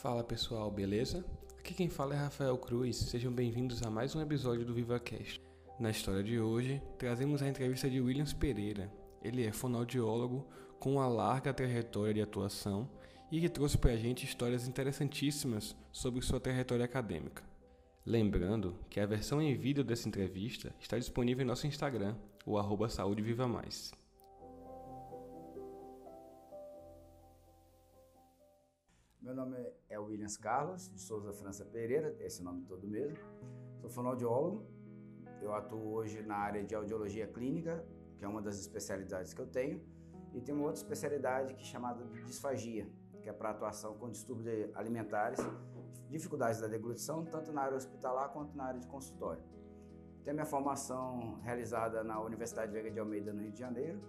Fala pessoal, beleza? Aqui quem fala é Rafael Cruz, sejam bem-vindos a mais um episódio do VivaCast. Na história de hoje, trazemos a entrevista de Williams Pereira. Ele é fonoaudiólogo com uma larga trajetória de atuação e que trouxe pra gente histórias interessantíssimas sobre sua trajetória acadêmica. Lembrando que a versão em vídeo dessa entrevista está disponível em nosso Instagram, o arroba Saúde Viva Mais. Meu nome é Williams Carlos de Souza França Pereira, esse é nome todo mesmo. Sou fonoaudiólogo. Eu atuo hoje na área de audiologia clínica, que é uma das especialidades que eu tenho, e tenho uma outra especialidade que é chamada de disfagia, que é para atuação com distúrbios alimentares, dificuldades da deglutição, tanto na área hospitalar quanto na área de consultório. Tenho minha formação realizada na Universidade Veiga de Almeida, no Rio de Janeiro,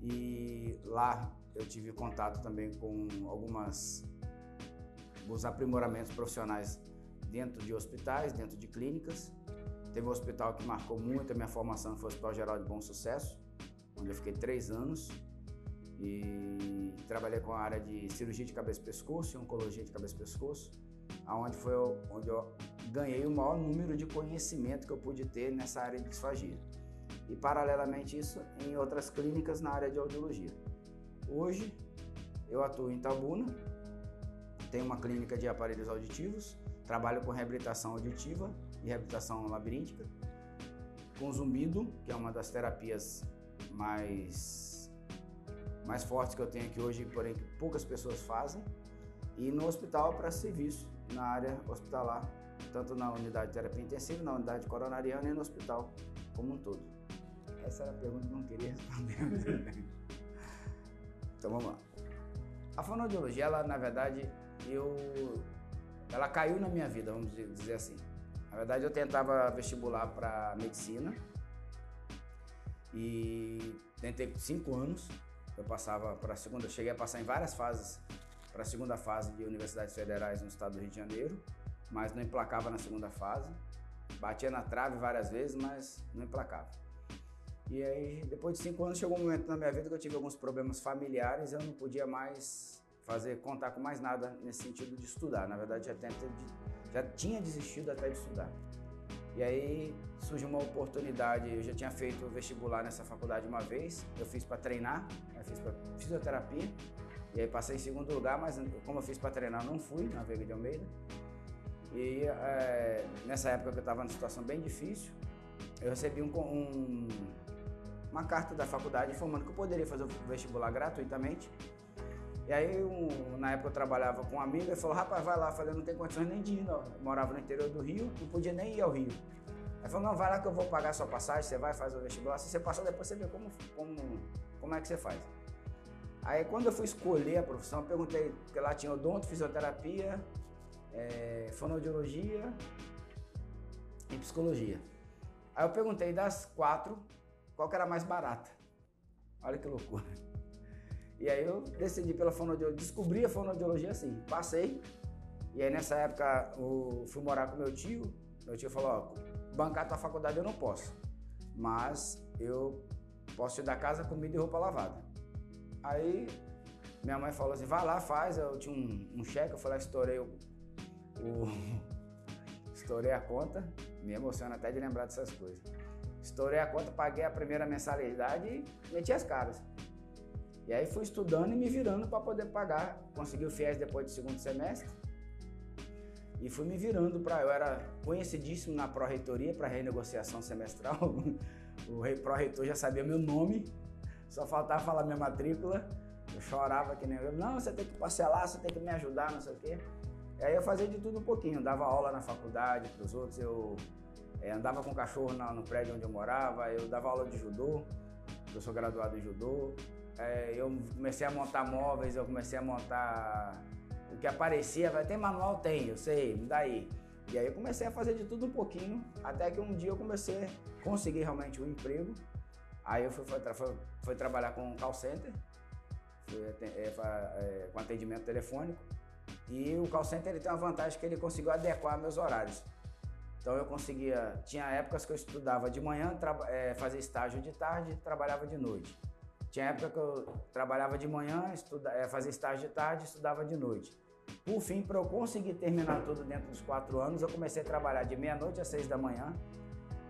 e lá eu tive contato também com algumas os aprimoramentos profissionais dentro de hospitais, dentro de clínicas. Teve um hospital que marcou muito a minha formação, foi o Hospital Geral de Bom Sucesso, onde eu fiquei três anos e trabalhei com a área de cirurgia de cabeça e pescoço e oncologia de cabeça e pescoço, aonde foi onde eu ganhei o maior número de conhecimento que eu pude ter nessa área de disfagia. E paralelamente isso em outras clínicas na área de audiologia. Hoje eu atuo em Tabuna, tenho uma clínica de aparelhos auditivos, trabalho com reabilitação auditiva e reabilitação labiríntica, com zumbido, que é uma das terapias mais, mais fortes que eu tenho aqui hoje, porém que poucas pessoas fazem, e no hospital para serviço, na área hospitalar, tanto na unidade de terapia intensiva, na unidade coronariana e no hospital como um todo. Essa era a pergunta que eu não queria responder. Então vamos lá. A fonoaudiologia, ela na verdade, eu ela caiu na minha vida, vamos dizer assim. Na verdade, eu tentava vestibular para medicina e tentei cinco anos. Eu passava para a segunda, cheguei a passar em várias fases para a segunda fase de universidades federais no estado do Rio de Janeiro, mas não emplacava na segunda fase. Batia na trave várias vezes, mas não emplacava. E aí, depois de cinco anos, chegou um momento na minha vida que eu tive alguns problemas familiares, eu não podia mais fazer contar com mais nada nesse sentido de estudar. Na verdade, já, tenta, já tinha desistido até de estudar. E aí surgiu uma oportunidade, eu já tinha feito vestibular nessa faculdade uma vez, eu fiz para treinar, eu fiz para fisioterapia, e aí passei em segundo lugar, mas como eu fiz para treinar, não fui na Veiga de Almeida. E é, nessa época que eu estava numa situação bem difícil, eu recebi um, um uma carta da faculdade informando que eu poderia fazer o vestibular gratuitamente. E aí, um, na época eu trabalhava com um amigo, ele falou, rapaz, vai lá. Eu falei, não tem condições nem de ir, não. Eu morava no interior do Rio, não podia nem ir ao Rio. Ele falou, não, vai lá que eu vou pagar a sua passagem, você vai fazer o vestibular. Se você passar, depois você vê como, como, como é que você faz. Aí, quando eu fui escolher a profissão, eu perguntei, porque lá tinha odonto, fisioterapia, é, fonoaudiologia e psicologia. Aí eu perguntei das quatro, qual que era mais barata. Olha que loucura. E aí eu decidi pela fonoaudiologia, descobri a fonoaudiologia assim, passei. E aí nessa época eu fui morar com meu tio. Meu tio falou, ó, bancar tua faculdade eu não posso, mas eu posso te dar casa, comida e roupa lavada. Aí minha mãe falou assim, vai lá, faz. Eu tinha um, um cheque, eu falei, estourei o, o estourei a conta. Me emociona até de lembrar dessas coisas. Estourei a conta, paguei a primeira mensalidade e meti as caras. E aí fui estudando e me virando para poder pagar. Consegui o FIES depois do segundo semestre. E fui me virando para. Eu era conhecidíssimo na pró-reitoria para renegociação semestral. o pró-reitor já sabia meu nome, só faltava falar minha matrícula. Eu chorava que nem eu. Não, você tem que parcelar, você tem que me ajudar, não sei o quê. E aí eu fazia de tudo um pouquinho. Dava aula na faculdade para os outros, eu é, andava com cachorro no, no prédio onde eu morava, eu dava aula de judô, eu sou graduado em judô. É, eu comecei a montar móveis, eu comecei a montar o que aparecia, vai ter manual? Tem, eu sei, me dá aí. E aí eu comecei a fazer de tudo um pouquinho, até que um dia eu comecei a conseguir realmente um emprego. Aí eu fui, fui, fui trabalhar com um call center, fui, é, é, com atendimento telefônico. E o call center ele tem uma vantagem que ele conseguiu adequar meus horários. Então eu conseguia, tinha épocas que eu estudava de manhã, é, fazia estágio de tarde, trabalhava de noite. Tinha época que eu trabalhava de manhã, estuda, é, fazia estágio de tarde, estudava de noite. Por fim, para eu conseguir terminar tudo dentro dos quatro anos, eu comecei a trabalhar de meia-noite às seis da manhã,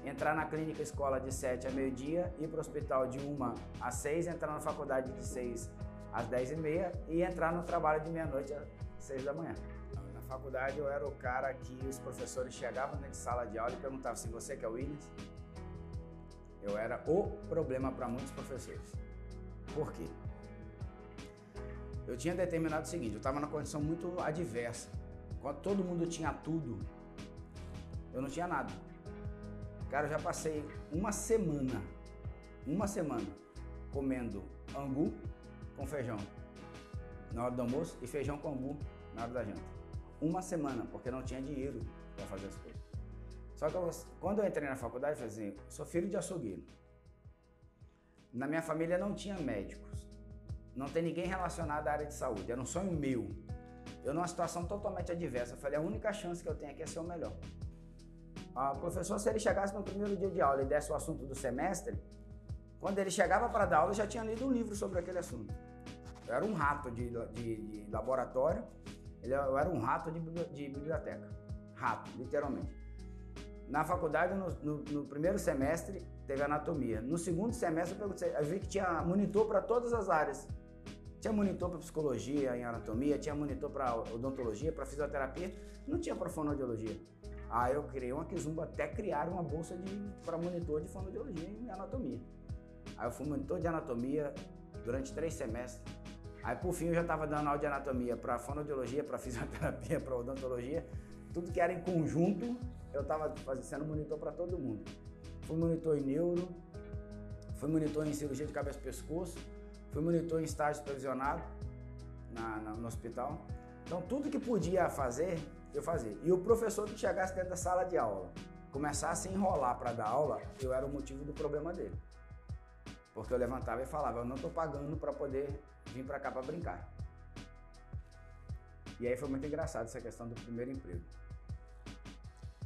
entrar na clínica escola de sete a meio-dia, ir para o hospital de uma às seis, entrar na faculdade de seis às dez e meia e entrar no trabalho de meia-noite às seis da manhã. Na faculdade eu era o cara que os professores chegavam na sala de aula e perguntavam se você quer o Williams. Eu era o problema para muitos professores. Por quê? eu tinha determinado o seguinte: eu estava numa condição muito adversa. Quando todo mundo tinha tudo, eu não tinha nada. Cara, eu já passei uma semana, uma semana, comendo angu com feijão na hora do almoço e feijão com angu na hora da janta. Uma semana, porque não tinha dinheiro para fazer as coisas. Só que eu, quando eu entrei na faculdade, eu falei assim: sou filho de açougueiro. Na minha família não tinha médicos não tem ninguém relacionado à área de saúde. Era um sonho meu. Eu numa situação totalmente adversa. Eu falei, a única chance que eu tenho aqui é ser o melhor. O professor, se ele chegasse no primeiro dia de aula e desse o assunto do semestre, quando ele chegava para dar aula, eu já tinha lido um livro sobre aquele assunto. Eu era um rato de, de, de laboratório, eu era um rato de, de, biblioteca. Rato, literalmente. Na faculdade, no, no, no, primeiro semestre, teve anatomia. No segundo semestre, eu, vi que tinha monitor para todas as áreas tinha monitor para psicologia em anatomia, tinha monitor para odontologia, para fisioterapia, não tinha para fonoaudiologia. Aí eu criei uma Kizumba até criar uma bolsa para monitor de fonoaudiologia em anatomia. Aí eu fui monitor de anatomia durante três semestres. Aí por fim eu já estava dando aula de anatomia para fonoaudiologia, para fisioterapia, para odontologia, tudo que era em conjunto, eu estava sendo monitor para todo mundo. Fui monitor em neuro, fui monitor em cirurgia de cabeça e pescoço, Fui monitor em estágio supervisionado na, na, no hospital. Então, tudo que podia fazer, eu fazia. E o professor que chegasse dentro da sala de aula, começasse a enrolar para dar aula, eu era o motivo do problema dele. Porque eu levantava e falava, eu não estou pagando para poder vir para cá para brincar. E aí foi muito engraçado essa questão do primeiro emprego.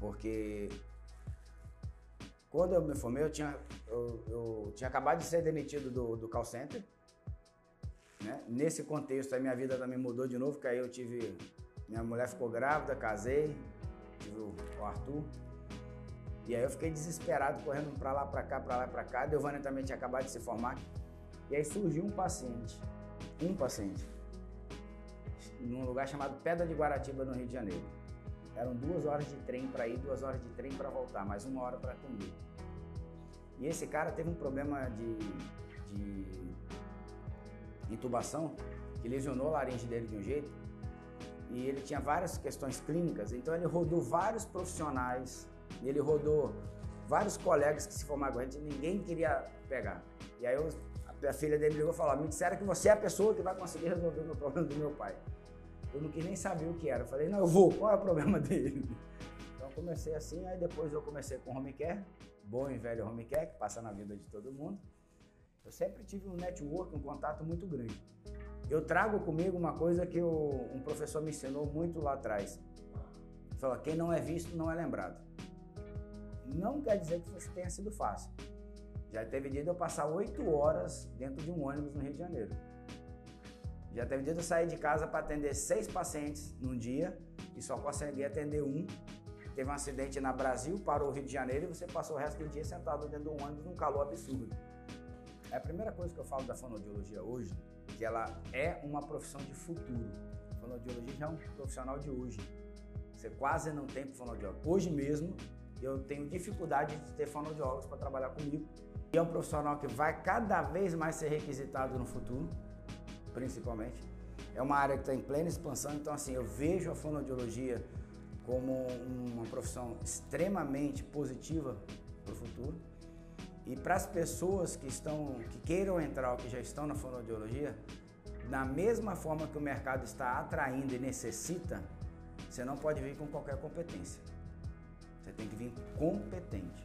Porque quando eu me formei, eu tinha, eu, eu tinha acabado de ser demitido do, do call center né? Nesse contexto, a minha vida também mudou de novo, porque aí eu tive. Minha mulher ficou grávida, casei, tive o Arthur. E aí eu fiquei desesperado, correndo para lá, para cá, para lá, para cá. Deuvânia também tinha acabado de se formar. E aí surgiu um paciente, um paciente, num lugar chamado Pedra de Guaratiba, no Rio de Janeiro. Eram duas horas de trem para ir, duas horas de trem para voltar, mais uma hora para atender. E esse cara teve um problema de, de intubação, que lesionou a laringe dele de um jeito, e ele tinha várias questões clínicas, então ele rodou vários profissionais, ele rodou vários colegas que se formaram com a gente, ninguém queria pegar. E aí eu, a filha dele ligou e falou: Me disseram que você é a pessoa que vai conseguir resolver o meu problema do meu pai. Eu não quis nem saber o que era. Eu falei: Não, eu vou, qual é o problema dele? Então comecei assim, aí depois eu comecei com home care, bom e velho home care, que passa na vida de todo mundo. Eu sempre tive um network, um contato muito grande. Eu trago comigo uma coisa que eu, um professor me ensinou muito lá atrás. Fala, quem não é visto não é lembrado. Não quer dizer que tenha sido fácil. Já teve dia de eu passar oito horas dentro de um ônibus no Rio de Janeiro. Já teve dia de eu sair de casa para atender seis pacientes num dia e só consegui atender um. Teve um acidente na Brasil, parou o Rio de Janeiro e você passou o resto do dia sentado dentro de um ônibus num calor absurdo. É a primeira coisa que eu falo da fonoaudiologia hoje, que ela é uma profissão de futuro. A fonoaudiologia já é um profissional de hoje. Você quase não tem fonoaudiólogo. Hoje mesmo, eu tenho dificuldade de ter fonoaudiólogos para trabalhar comigo. E é um profissional que vai cada vez mais ser requisitado no futuro, principalmente. É uma área que está em plena expansão, então assim, eu vejo a fonoaudiologia como uma profissão extremamente positiva para o futuro. E para as pessoas que estão, que queiram entrar ou que já estão na fonoaudiologia, da mesma forma que o mercado está atraindo e necessita, você não pode vir com qualquer competência. Você tem que vir competente.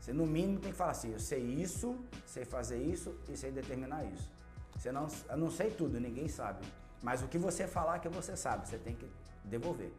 Você no mínimo tem que falar assim, eu sei isso, sei fazer isso e sei determinar isso. Você não, eu não sei tudo, ninguém sabe. Mas o que você falar que você sabe, você tem que devolver.